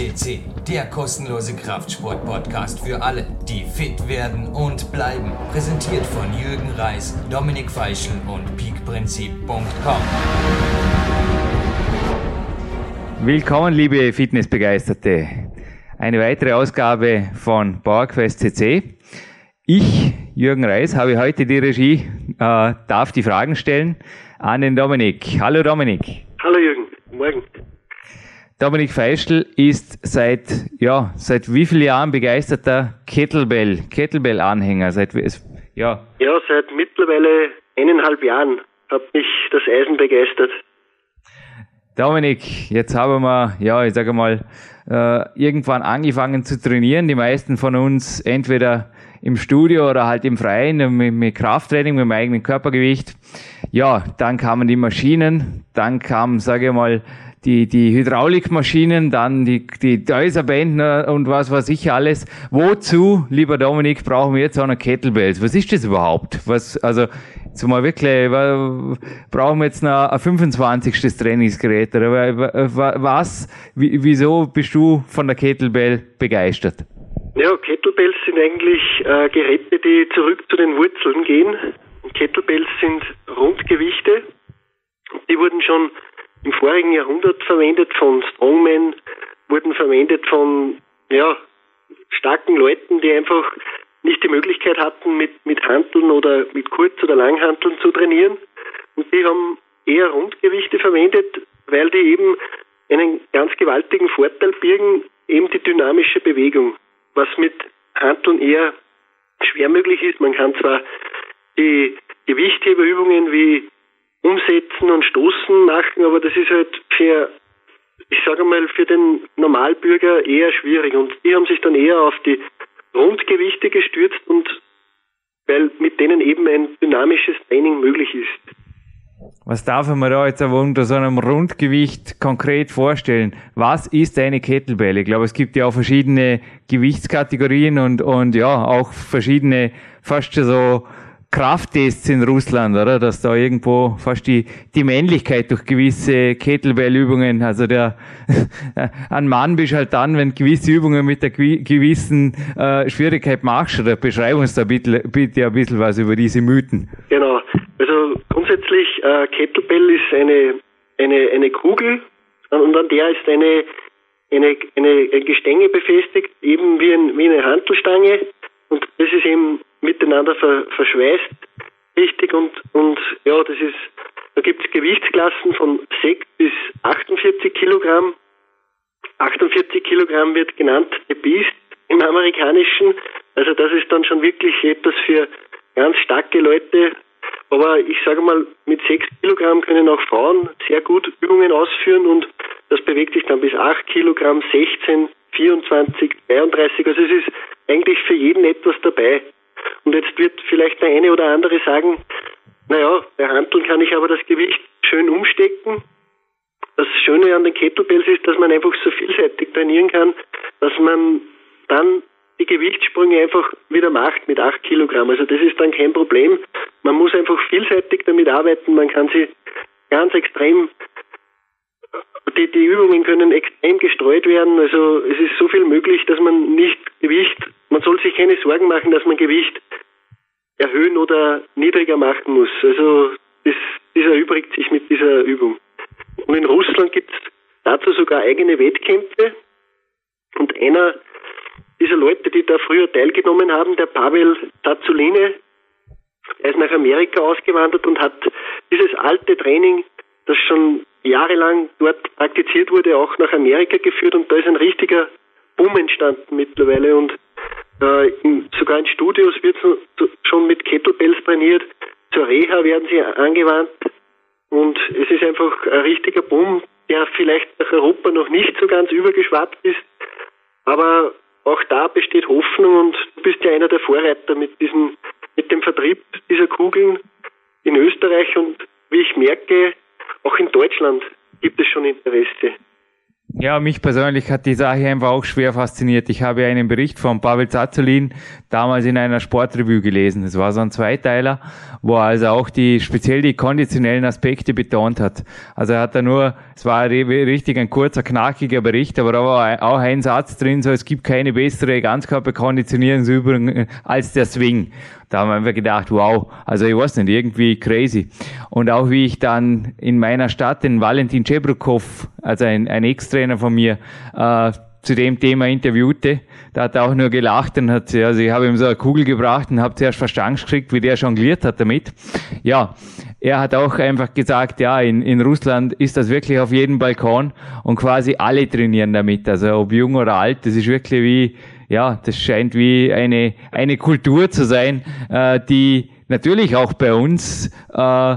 CC, der kostenlose Kraftsport-Podcast für alle, die fit werden und bleiben. Präsentiert von Jürgen Reis, Dominik Feischl und peakprinzip.com. Willkommen, liebe Fitnessbegeisterte. Eine weitere Ausgabe von PowerQuest CC. Ich, Jürgen Reis, habe heute die Regie, äh, darf die Fragen stellen an den Dominik. Hallo Dominik. Hallo Jürgen. Dominik Feischl ist seit, ja, seit wie vielen Jahren begeisterter Kettlebell, Kettlebell-Anhänger? Seit, ja. ja, seit mittlerweile eineinhalb Jahren hat mich das Eisen begeistert. Dominik, jetzt haben wir, ja, ich sage mal, äh, irgendwann angefangen zu trainieren. Die meisten von uns entweder im Studio oder halt im Freien mit, mit Krafttraining, mit dem eigenen Körpergewicht. Ja, dann kamen die Maschinen, dann kam, sage ich mal, die, die Hydraulikmaschinen, dann die, die Däuserbänder und was weiß ich alles. Wozu, lieber Dominik, brauchen wir jetzt auch noch Kettlebells? Was ist das überhaupt? Was, also, mal wirklich, brauchen wir jetzt noch ein 25. Trainingsgerät? Oder was, wieso bist du von der Kettlebell begeistert? Ja, Kettlebells sind eigentlich äh, Geräte, die zurück zu den Wurzeln gehen. Kettlebells sind Rundgewichte. Die wurden schon im vorigen Jahrhundert verwendet von Strongmen, wurden verwendet von ja, starken Leuten, die einfach nicht die Möglichkeit hatten, mit, mit Hanteln oder mit Kurz- oder Langhanteln zu trainieren. Und die haben eher Rundgewichte verwendet, weil die eben einen ganz gewaltigen Vorteil birgen, eben die dynamische Bewegung, was mit Hanteln eher schwer möglich ist. Man kann zwar die Gewichtheberübungen wie umsetzen und stoßen machen, aber das ist halt für, ich sage mal, für den Normalbürger eher schwierig. Und die haben sich dann eher auf die Rundgewichte gestürzt und weil mit denen eben ein dynamisches Training möglich ist. Was darf man da jetzt aber unter so einem Rundgewicht konkret vorstellen? Was ist eine Kettlebell? Ich glaube, es gibt ja auch verschiedene Gewichtskategorien und, und ja, auch verschiedene, fast so Krafttests in Russland, oder? Dass da irgendwo fast die, die Männlichkeit durch gewisse Kettlebell-Übungen, also der, ein Mann bist halt dann, wenn gewisse Übungen mit der gewissen äh, Schwierigkeit machst, oder beschreib uns da bitte, bitte ein bisschen was über diese Mythen. Genau. Also grundsätzlich, äh, Kettlebell ist eine, eine, eine Kugel und an der ist eine, eine, eine, ein Gestänge befestigt, eben wie, ein, wie eine Hantelstange. Und das ist eben miteinander ver, verschweißt, richtig und, und ja, das ist, da gibt es Gewichtsklassen von 6 bis 48 Kilogramm. 48 Kilogramm wird genannt The Beast im amerikanischen. Also das ist dann schon wirklich etwas für ganz starke Leute. Aber ich sage mal, mit 6 Kilogramm können auch Frauen sehr gut Übungen ausführen und das bewegt sich dann bis 8 Kilogramm, 16, 24, 32. Also es ist eigentlich für jeden etwas dabei. Und jetzt wird vielleicht der eine oder andere sagen, naja, bei Handeln kann ich aber das Gewicht schön umstecken. Das Schöne an den Kettlebells ist, dass man einfach so vielseitig trainieren kann, dass man dann die Gewichtssprünge einfach wieder macht mit 8 Kilogramm. Also das ist dann kein Problem. Man muss einfach vielseitig damit arbeiten. Man kann sie ganz extrem, die, die Übungen können extrem gestreut werden. Also es ist so viel möglich, dass man nicht Gewicht man soll sich keine Sorgen machen, dass man Gewicht erhöhen oder niedriger machen muss. Also das, das erübrigt sich mit dieser Übung. Und in Russland gibt es dazu sogar eigene Wettkämpfe. Und einer dieser Leute, die da früher teilgenommen haben, der Pavel Tazuline, er ist nach Amerika ausgewandert und hat dieses alte Training, das schon jahrelang dort praktiziert wurde, auch nach Amerika geführt und da ist ein richtiger Boom entstanden mittlerweile und äh, in, sogar in Studios wird schon mit Kettlebells trainiert. Zur Reha werden sie angewandt. Und es ist einfach ein richtiger Boom, der vielleicht nach Europa noch nicht so ganz übergeschwappt ist. Aber auch da besteht Hoffnung und du bist ja einer der Vorreiter mit diesem, mit dem Vertrieb dieser Kugeln in Österreich und wie ich merke, auch in Deutschland gibt es schon Interesse. Ja, mich persönlich hat die Sache einfach auch schwer fasziniert. Ich habe einen Bericht von Pavel Zazulin damals in einer Sportrevue gelesen. Es war so ein Zweiteiler, wo er also auch die, speziell die konditionellen Aspekte betont hat. Also er hat da nur, es war richtig ein kurzer, knackiger Bericht, aber da war auch ein Satz drin, so es gibt keine bessere Ganzkörperkonditionierungsübung als der Swing. Da haben wir einfach gedacht, wow, also ich weiß nicht, irgendwie crazy. Und auch wie ich dann in meiner Stadt den Valentin Chebrukov, also ein, ein Ex-Trainer von mir, äh, zu dem Thema interviewte, da hat er auch nur gelacht und hat, also ich habe ihm so eine Kugel gebracht und habe zuerst Verstand gekriegt, wie der jongliert hat damit. Ja, er hat auch einfach gesagt, ja, in, in Russland ist das wirklich auf jedem Balkon und quasi alle trainieren damit, also ob jung oder alt, das ist wirklich wie, ja, das scheint wie eine, eine Kultur zu sein, äh, die natürlich auch bei uns äh,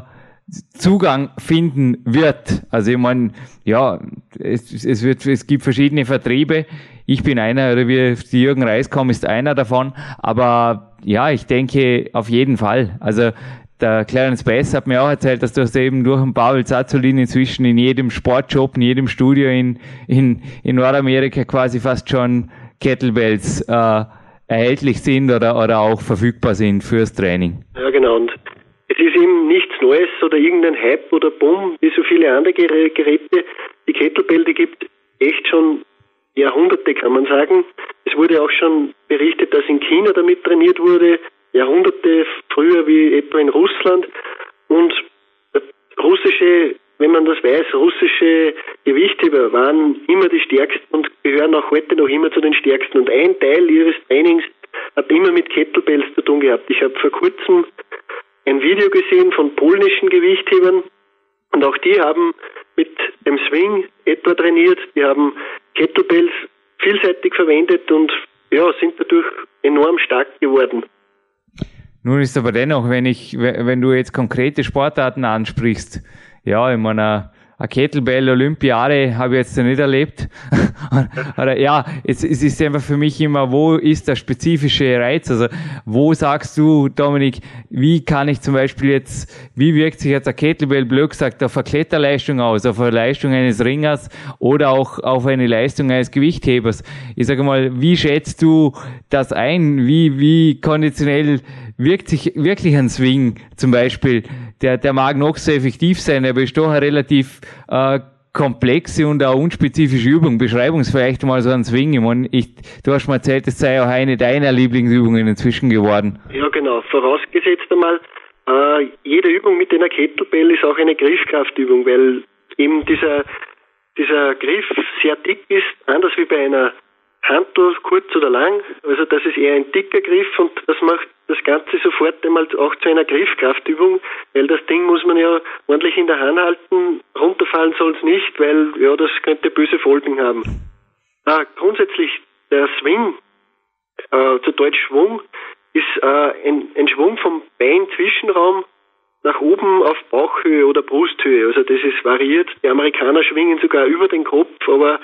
Zugang finden wird. Also ich meine, ja, es, es, wird, es gibt verschiedene Vertriebe. Ich bin einer, oder wie Jürgen Reiskom ist einer davon. Aber ja, ich denke auf jeden Fall. Also der Clarence Bass hat mir auch erzählt, dass du hast eben durch den Pavel Zazolin inzwischen in jedem Sportjob, in jedem Studio in, in, in Nordamerika quasi fast schon Kettlebells äh, erhältlich sind oder, oder auch verfügbar sind fürs Training. Ja, genau. Und es ist eben nichts Neues oder irgendein Hype oder Boom, wie so viele andere Geräte. Die Kettlebell, die gibt echt schon Jahrhunderte, kann man sagen. Es wurde auch schon berichtet, dass in China damit trainiert wurde, Jahrhunderte früher wie etwa in Russland. Und russische wenn man das weiß, russische Gewichtheber waren immer die stärksten und gehören auch heute noch immer zu den stärksten. Und ein Teil ihres Trainings hat immer mit Kettlebells zu tun gehabt. Ich habe vor kurzem ein Video gesehen von polnischen Gewichthebern und auch die haben mit dem Swing etwa trainiert. Die haben Kettlebells vielseitig verwendet und ja, sind dadurch enorm stark geworden. Nun ist aber dennoch, wenn ich, wenn du jetzt konkrete Sportarten ansprichst, ja, in meiner eine Kettlebell Olympiade habe ich jetzt noch nicht erlebt. Oder, ja, es, es ist einfach für mich immer, wo ist der spezifische Reiz? Also wo sagst du, Dominik, wie kann ich zum Beispiel jetzt, wie wirkt sich jetzt eine Kettlebell blöd gesagt auf eine Kletterleistung aus, auf eine Leistung eines Ringers oder auch auf eine Leistung eines Gewichthebers? Ich sage mal, wie schätzt du das ein? Wie, wie konditionell wirkt sich wirklich ein Swing zum Beispiel? Der, der mag noch so effektiv sein, aber ist doch ein relativ äh, komplexe und auch unspezifische Übung. Beschreib mal so einen Swing. Ich meine, ich, du hast mir erzählt, es sei auch eine deiner Lieblingsübungen inzwischen geworden. Ja, genau. Vorausgesetzt einmal, äh, jede Übung mit einer Kettlebell ist auch eine Griffkraftübung, weil eben dieser, dieser Griff sehr dick ist, anders wie bei einer Handel kurz oder lang. Also das ist eher ein dicker Griff und das macht das Ganze sofort einmal auch zu einer Griffkraftübung, weil das Ding muss man ja ordentlich in der Hand halten. Runterfallen soll es nicht, weil ja das könnte böse Folgen haben. Ah, grundsätzlich der Swing, äh, zu Deutsch Schwung, ist äh, ein, ein Schwung vom Bein-Zwischenraum nach oben auf Bauchhöhe oder Brusthöhe. Also das ist variiert. Die Amerikaner schwingen sogar über den Kopf, aber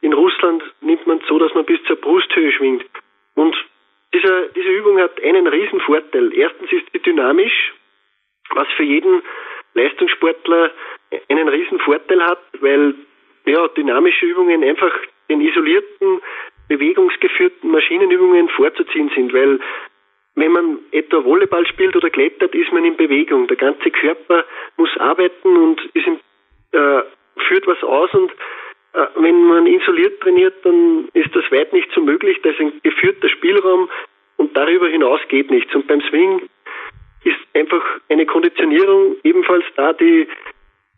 in Russland nimmt man es so, dass man bis zur Brusthöhe schwingt. Und diese, diese Übung hat einen riesen Vorteil. Erstens ist sie dynamisch, was für jeden Leistungssportler einen riesen Vorteil hat, weil ja, dynamische Übungen einfach den isolierten, bewegungsgeführten Maschinenübungen vorzuziehen sind, weil wenn man etwa Volleyball spielt oder klettert, ist man in Bewegung. Der ganze Körper muss arbeiten und in, äh, führt was aus und äh, wenn man isoliert trainiert, dann ist das weit nicht so möglich. Da ist ein geführter Spielraum und darüber hinaus geht nichts. Und beim Swing ist einfach eine Konditionierung ebenfalls da, die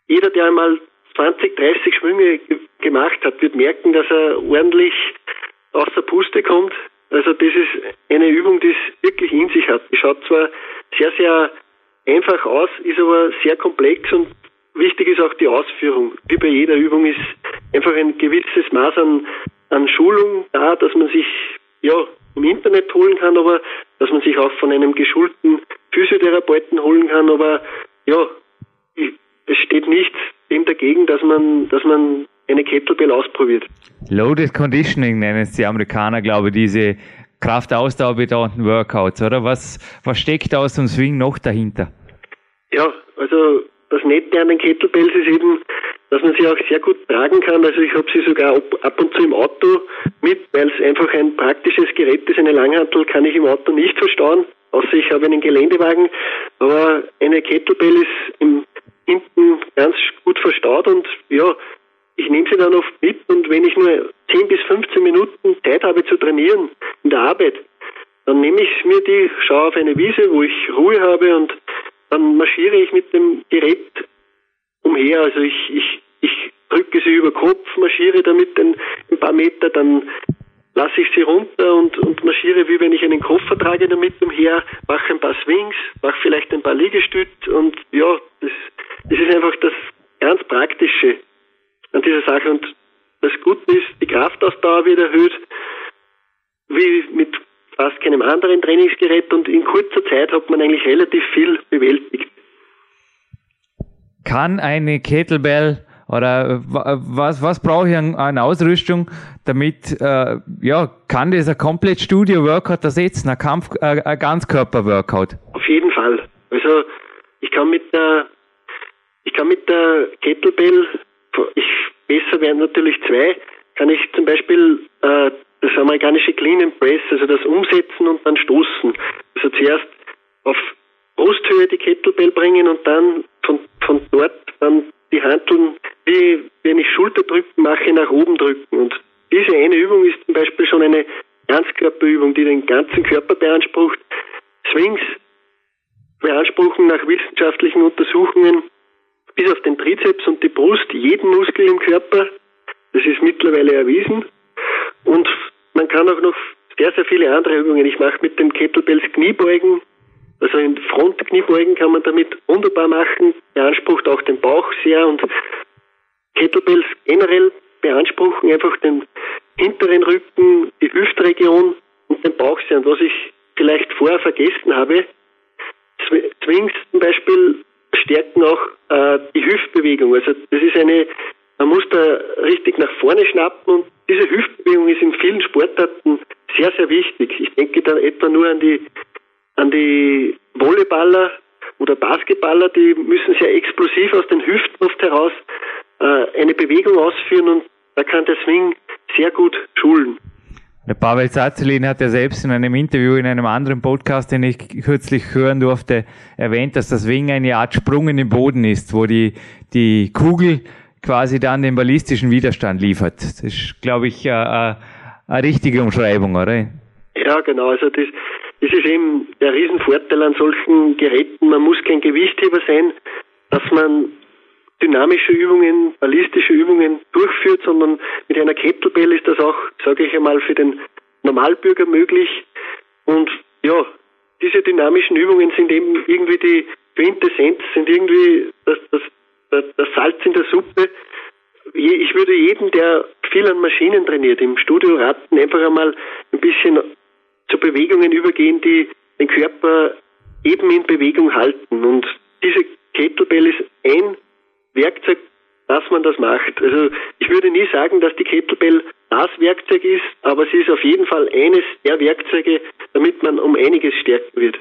jeder, der einmal 20, 30 Schwünge gemacht hat, wird merken, dass er ordentlich aus der Puste kommt. Also das ist eine Übung, die es wirklich in sich hat. Die schaut zwar sehr, sehr einfach aus, ist aber sehr komplex und wichtig ist auch die Ausführung. Wie bei jeder Übung ist einfach ein gewisses Maß an, an Schulung da, dass man sich ja im Internet holen kann, aber dass man sich auch von einem geschulten Physiotherapeuten holen kann, aber ja, es steht nichts dem dagegen, dass man, dass man eine Kettlebell ausprobiert. Loaded Conditioning nennen es die Amerikaner, glaube ich, diese Kraftausdauerbetonten Workouts, oder? Was, was steckt aus dem Swing noch dahinter? Ja, also das Nette an den Kettlebells ist eben, dass man sie auch sehr gut tragen kann. Also ich habe sie sogar ab und zu im Auto mit, weil es einfach ein praktisches Gerät ist. Eine Langhantel kann ich im Auto nicht verstauen, außer ich habe einen Geländewagen. Aber eine Kettlebell ist im, hinten ganz gut verstaut und ja, ich nehme sie dann oft mit und wenn ich nur 10 bis 15 Minuten Zeit habe zu trainieren in der Arbeit, dann nehme ich mir die, schaue auf eine Wiese, wo ich Ruhe habe und dann marschiere ich mit dem Gerät umher. Also ich, ich, ich drücke sie über Kopf, marschiere damit ein, ein paar Meter, dann lasse ich sie runter und, und marschiere, wie wenn ich einen Koffer trage damit umher, mache ein paar Swings, mache vielleicht ein paar Liegestütze und ja, das, das ist einfach das ganz Praktische an dieser Sache. Und das Gute ist, die Kraftausdauer wird erhöht, wie mit fast keinem anderen Trainingsgerät und in kurzer Zeit hat man eigentlich relativ viel bewältigt. Kann eine Kettlebell oder was, was brauche ich an, an Ausrüstung, damit, äh, ja, kann das ein komplett Studio-Workout ersetzen, ein, Kampf, äh, ein Ganzkörper-Workout? Auf jeden Fall. Also, ich kann mit der, ich kann mit der Kettlebell, ich, besser wären natürlich zwei, kann ich zum Beispiel äh, das amerikanische Clean and Press, also das Umsetzen und dann Stoßen. Also zuerst auf Brusthöhe die Kettlebell bringen und dann mache, nach oben drücken. Und diese eine Übung ist zum Beispiel schon eine Ganzkörperübung, die den ganzen Körper beansprucht. Swings beanspruchen nach wissenschaftlichen Untersuchungen bis auf den Trizeps und die Brust jeden Muskel im Körper. Das ist mittlerweile erwiesen. Und man kann auch noch sehr, sehr viele andere Übungen. Ich mache mit den Kettlebells Kniebeugen. Also in Frontkniebeugen kann man damit wunderbar machen. Beansprucht auch den Bauch sehr und Kettlebells generell beanspruchen einfach den hinteren Rücken, Hüftregion und den. Und was ich vielleicht vorher vergessen habe, Swings zum Beispiel stärken auch äh, die Hüftbewegung. Also das ist eine, man muss da richtig nach vorne schnappen und diese Hüftbewegung ist in vielen Sportarten sehr, sehr wichtig. Ich denke da etwa nur an die, an die Volleyballer oder Basketballer, die müssen sehr explosiv aus den Hüften oft heraus äh, eine Bewegung ausführen und da kann der Swing sehr gut schulen. Der Pavel Zazelin hat ja selbst in einem Interview in einem anderen Podcast, den ich kürzlich hören durfte, erwähnt, dass das Swing eine Art Sprung in den Boden ist, wo die, die Kugel quasi dann den ballistischen Widerstand liefert. Das ist, glaube ich, eine, eine richtige Umschreibung, oder? Ja, genau. Also das, das ist eben der Riesenvorteil an solchen Geräten. Man muss kein Gewichtheber sein, dass man dynamische Übungen, ballistische Übungen durchführt, sondern mit einer Kettlebell ist das auch, sage ich einmal, für den Normalbürger möglich. Und ja, diese dynamischen Übungen sind eben irgendwie die Quintessenz, sind irgendwie das, das das Salz in der Suppe. Ich würde jedem, der viel an Maschinen trainiert, im Studio raten, einfach einmal ein bisschen zu Bewegungen übergehen, die den Körper eben in Bewegung halten. Und diese Kettlebell ist ein Werkzeug, dass man das macht. Also ich würde nie sagen, dass die Kettlebell das Werkzeug ist, aber sie ist auf jeden Fall eines der Werkzeuge, damit man um einiges stärken wird.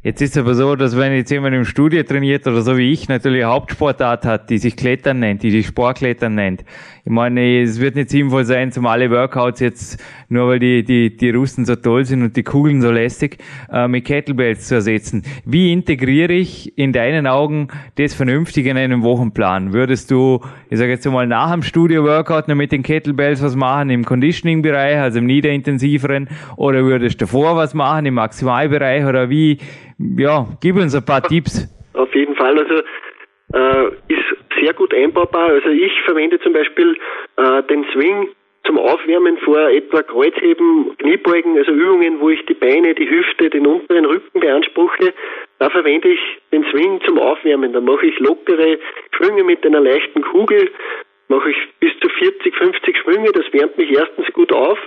Jetzt ist es aber so, dass wenn jetzt jemand im Studio trainiert oder so wie ich natürlich eine Hauptsportart hat, die sich Klettern nennt, die sich Sportklettern nennt. Ich meine, es wird nicht sinnvoll sein, zum alle Workouts jetzt, nur weil die, die, die Russen so toll sind und die Kugeln so lästig, äh, mit Kettlebells zu ersetzen. Wie integriere ich in deinen Augen das vernünftig in einen Wochenplan? Würdest du, ich sage jetzt mal, nach dem Studio-Workout noch mit den Kettlebells was machen im Conditioning-Bereich, also im niederintensiveren, oder würdest du davor was machen im Maximalbereich, oder wie, ja, gib uns ein paar Tipps. Auf jeden Fall, also äh, ist sehr gut einbaubar. Also ich verwende zum Beispiel äh, den Swing zum Aufwärmen vor etwa Kreuzheben, Kniebeugen, also Übungen, wo ich die Beine, die Hüfte, den unteren Rücken beanspruche. Da verwende ich den Swing zum Aufwärmen. Da mache ich lockere Schwünge mit einer leichten Kugel, mache ich bis zu 40, 50 Schwünge. Das wärmt mich erstens gut auf,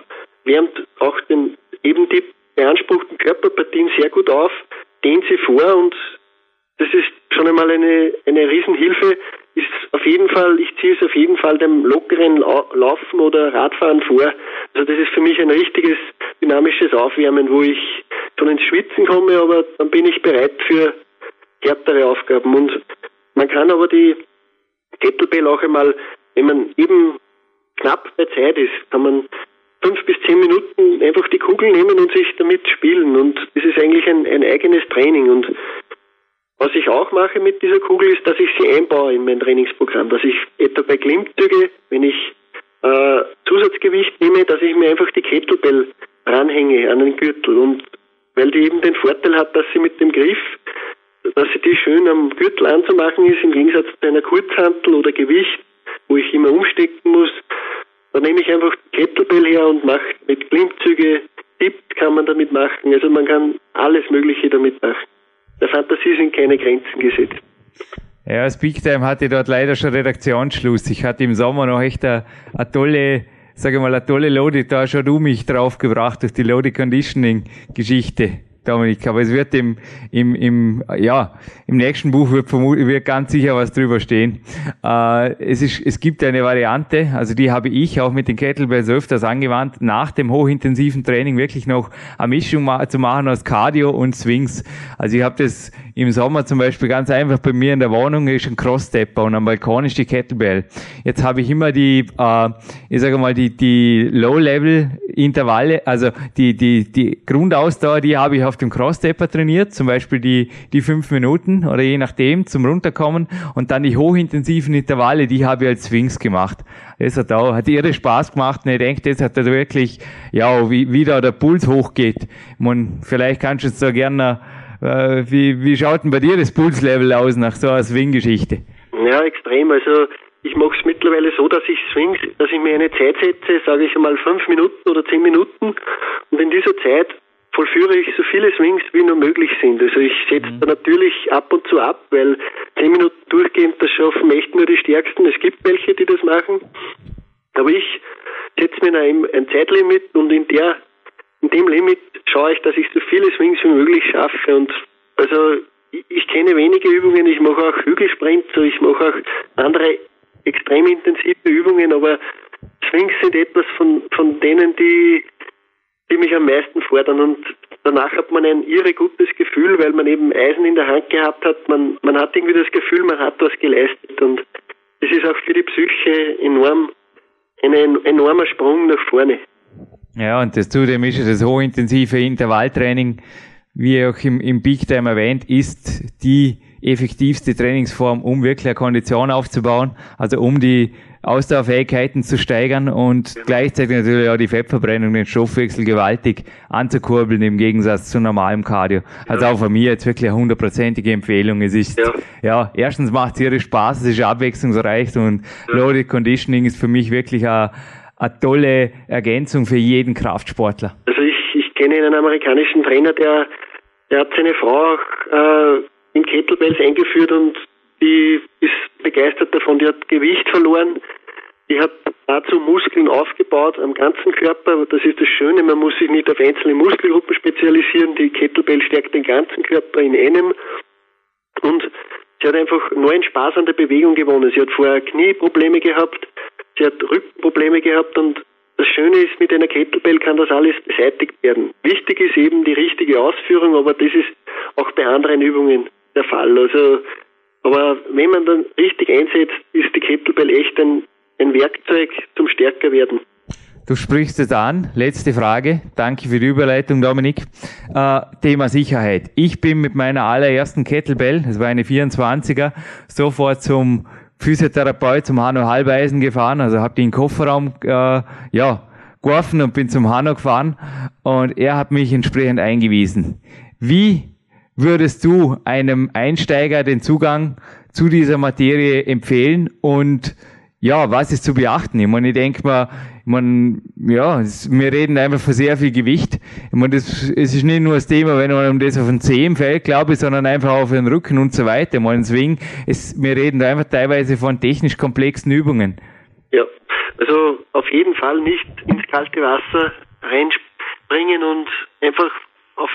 wärmt auch den, eben die beanspruchten Körperpartien sehr gut auf dehnt sie vor und das ist schon einmal eine, eine Riesenhilfe. Ist auf jeden Fall, ich ziehe es auf jeden Fall dem lockeren Laufen oder Radfahren vor. Also das ist für mich ein richtiges dynamisches Aufwärmen, wo ich schon ins Schwitzen komme, aber dann bin ich bereit für härtere Aufgaben. Und man kann aber die Kettlebell auch einmal, wenn man eben knapp bei Zeit ist, kann man fünf bis zehn Minuten einfach die Kugel nehmen und sich damit spielen. Und das ist eigentlich ein, ein eigenes Training. Und was ich auch mache mit dieser Kugel ist, dass ich sie einbaue in mein Trainingsprogramm. Dass ich etwa bei Klimmzüge, wenn ich äh, Zusatzgewicht nehme, dass ich mir einfach die Kettlebell ranhänge an den Gürtel. Und weil die eben den Vorteil hat, dass sie mit dem Griff, dass sie die schön am Gürtel anzumachen ist, im Gegensatz zu einer Kurzhantel oder Gewicht, wo ich immer umstecken muss. Da nehme ich einfach Kettlebell her und mache mit Klimmzüge, Tipp kann man damit machen. Also man kann alles Mögliche damit machen. Der Fantasie sind keine Grenzen gesetzt. Ja, das Big Time hatte dort leider schon Redaktionsschluss. Ich hatte im Sommer noch echt eine, eine tolle, sage mal, eine tolle Lodi, da schon du mich draufgebracht durch die Lodi Conditioning Geschichte. Dominik, aber es wird im, im, im, ja, im nächsten Buch wird, wird ganz sicher was drüber stehen. Äh, es, ist, es gibt eine Variante, also die habe ich auch mit den Kettlebells öfters angewandt, nach dem hochintensiven Training wirklich noch eine Mischung ma zu machen aus Cardio und Swings. Also ich habe das im Sommer zum Beispiel ganz einfach bei mir in der Wohnung ist ein Cross-Stepper und am Balkon ist die Kettlebell. Jetzt habe ich immer die, äh, ich sage mal, die, die Low-Level-Intervalle, also die, die, die Grundausdauer, die habe ich auf dem Cross-Stepper trainiert, zum Beispiel die, die fünf Minuten oder je nachdem zum Runterkommen und dann die hochintensiven Intervalle, die habe ich als Swings gemacht. Das hat auch, hat irre Spaß gemacht und ich denke, das hat da wirklich, ja, wie, wie da der Puls hochgeht. Man, vielleicht kannst du jetzt da gerne äh, wie, wie schaut denn bei dir das Pulslevel aus nach so einer Swing-Geschichte? Ja, extrem. Also ich mache es mittlerweile so, dass ich Swings, dass ich mir eine Zeit setze, sage ich einmal fünf Minuten oder zehn Minuten und in dieser Zeit vollführe ich so viele Swings wie nur möglich sind. Also ich setze mhm. da natürlich ab und zu ab, weil zehn Minuten durchgehend, das schaffen echt nur die Stärksten. Es gibt welche, die das machen. Aber ich setze mir ein, ein Zeitlimit und in der in dem Limit schaue ich, dass ich so viele Swings wie möglich schaffe. Und also ich, ich kenne wenige Übungen, ich mache auch Hügelsprint, so ich mache auch andere extrem intensive Übungen, aber Swings sind etwas von, von denen, die, die mich am meisten fordern und danach hat man ein irre gutes Gefühl, weil man eben Eisen in der Hand gehabt hat. Man, man hat irgendwie das Gefühl, man hat was geleistet und es ist auch für die Psyche enorm, ein enormer Sprung nach vorne. Ja, und das zudem ist das hochintensive Intervalltraining, wie auch im, im Big Time erwähnt, ist die effektivste Trainingsform, um wirklich eine Kondition aufzubauen, also um die Ausdauerfähigkeiten zu steigern und gleichzeitig natürlich auch die Fettverbrennung, den Stoffwechsel gewaltig anzukurbeln im Gegensatz zu normalem Cardio. Also auch von mir jetzt wirklich eine hundertprozentige Empfehlung. Es ist, ja, ja erstens macht es ihre Spaß, es ist abwechslungsreich und Loaded Conditioning ist für mich wirklich ein eine tolle Ergänzung für jeden Kraftsportler. Also ich, ich kenne einen amerikanischen Trainer, der, der hat seine Frau auch äh, in Kettlebells eingeführt und die ist begeistert davon. Die hat Gewicht verloren. Die hat dazu Muskeln aufgebaut am ganzen Körper. Das ist das Schöne, man muss sich nicht auf einzelne Muskelgruppen spezialisieren. Die Kettlebell stärkt den ganzen Körper in einem. Und sie hat einfach neuen Spaß an der Bewegung gewonnen. Sie hat vorher Knieprobleme gehabt Sie hat Rückenprobleme gehabt und das Schöne ist, mit einer Kettlebell kann das alles beseitigt werden. Wichtig ist eben die richtige Ausführung, aber das ist auch bei anderen Übungen der Fall. Also, aber wenn man dann richtig einsetzt, ist die Kettlebell echt ein, ein Werkzeug zum Stärkerwerden. Du sprichst es an. Letzte Frage. Danke für die Überleitung, Dominik. Äh, Thema Sicherheit. Ich bin mit meiner allerersten Kettlebell, das war eine 24er, sofort zum Physiotherapeut zum Hanno Halbeisen gefahren, also habe den Kofferraum äh, ja, geworfen und bin zum Hanno gefahren und er hat mich entsprechend eingewiesen. Wie würdest du einem Einsteiger den Zugang zu dieser Materie empfehlen und ja, was ist zu beachten? Ich meine, ich denke mal, ich meine, ja, wir reden einfach von sehr viel Gewicht. Ich meine, das, es ist nicht nur das Thema, wenn man das auf den Zehen fällt, glaube ich, sondern einfach auf den Rücken und so weiter. Ich meine, deswegen, es, wir reden da einfach teilweise von technisch komplexen Übungen. Ja, also auf jeden Fall nicht ins kalte Wasser reinspringen und einfach auf,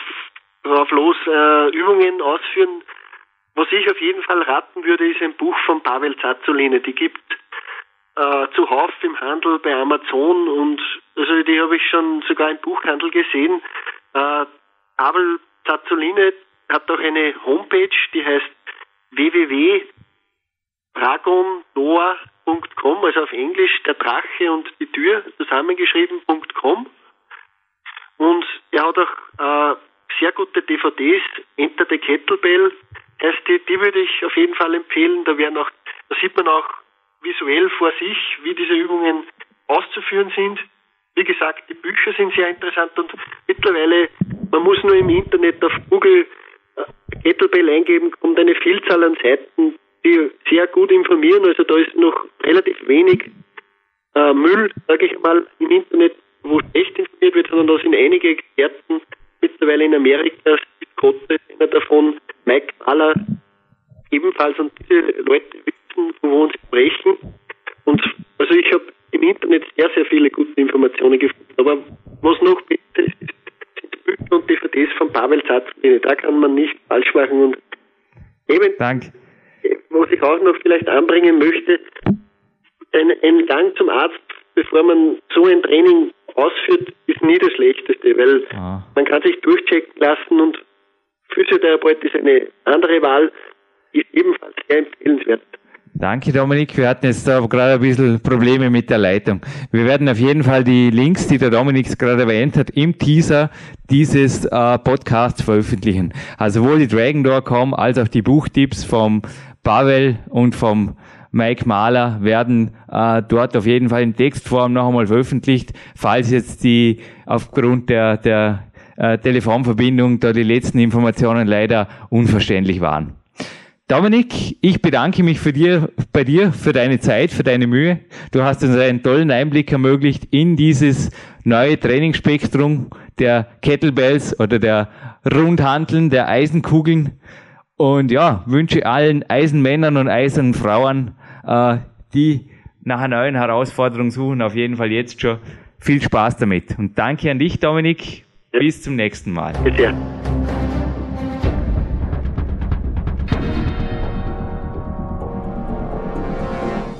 auf los äh, Übungen ausführen. Was ich auf jeden Fall raten würde, ist ein Buch von Pavel Zazzoline. Die gibt äh, zuhauf im Handel bei Amazon und also die habe ich schon sogar im Buchhandel gesehen. Äh, Abel Zazzoline hat auch eine Homepage, die heißt www dragondoor.com, also auf Englisch der Drache und die Tür zusammengeschrieben.com. Und er hat auch äh, sehr gute DVDs, Enter the Kettlebell, heißt die, die würde ich auf jeden Fall empfehlen. Da werden auch, da sieht man auch visuell vor sich, wie diese Übungen auszuführen sind. Wie gesagt, die Bücher sind sehr interessant und mittlerweile, man muss nur im Internet auf Google äh, Kettlebell eingeben, kommt eine Vielzahl an Seiten, die sehr gut informieren. Also da ist noch relativ wenig äh, Müll, sage ich mal, im Internet, wo schlecht informiert wird, sondern da sind einige Experten mittlerweile in Amerika, Scott einer davon, Mike Mahler ebenfalls und diese Leute wissen, wovon sie sprechen. Und also ich habe im Internet sehr, sehr viele gute Informationen gefunden. Aber was noch besser ist, sind Bücher und DVDs von Pavel Zatzmine. Da kann man nicht falsch machen. Und eben, Dank. was ich auch noch vielleicht anbringen möchte, ein, ein Gang zum Arzt, bevor man so ein Training ausführt, ist nie das Schlechteste, weil Ah. man kann sich durchchecken lassen und Physiotherapeut ist eine andere Wahl, ist ebenfalls sehr empfehlenswert. Danke, Dominik. Wir hatten jetzt gerade ein bisschen Probleme mit der Leitung. Wir werden auf jeden Fall die Links, die der Dominik gerade erwähnt hat, im Teaser dieses äh, Podcasts veröffentlichen. Also sowohl die Dragon Door kommen, als auch die Buchtipps vom Pavel und vom Mike Mahler werden äh, dort auf jeden Fall in Textform noch einmal veröffentlicht, falls jetzt die aufgrund der, der äh, Telefonverbindung da die letzten Informationen leider unverständlich waren. Dominik, ich bedanke mich für dir, bei dir für deine Zeit, für deine Mühe. Du hast uns einen tollen Einblick ermöglicht in dieses neue Trainingsspektrum der Kettlebells oder der Rundhanteln, der Eisenkugeln. Und ja, wünsche allen Eisenmännern und Eisenfrauen, äh, die nach einer neuen Herausforderung suchen, auf jeden Fall jetzt schon viel Spaß damit. Und danke an dich, Dominik. Bis zum nächsten Mal. Bitte.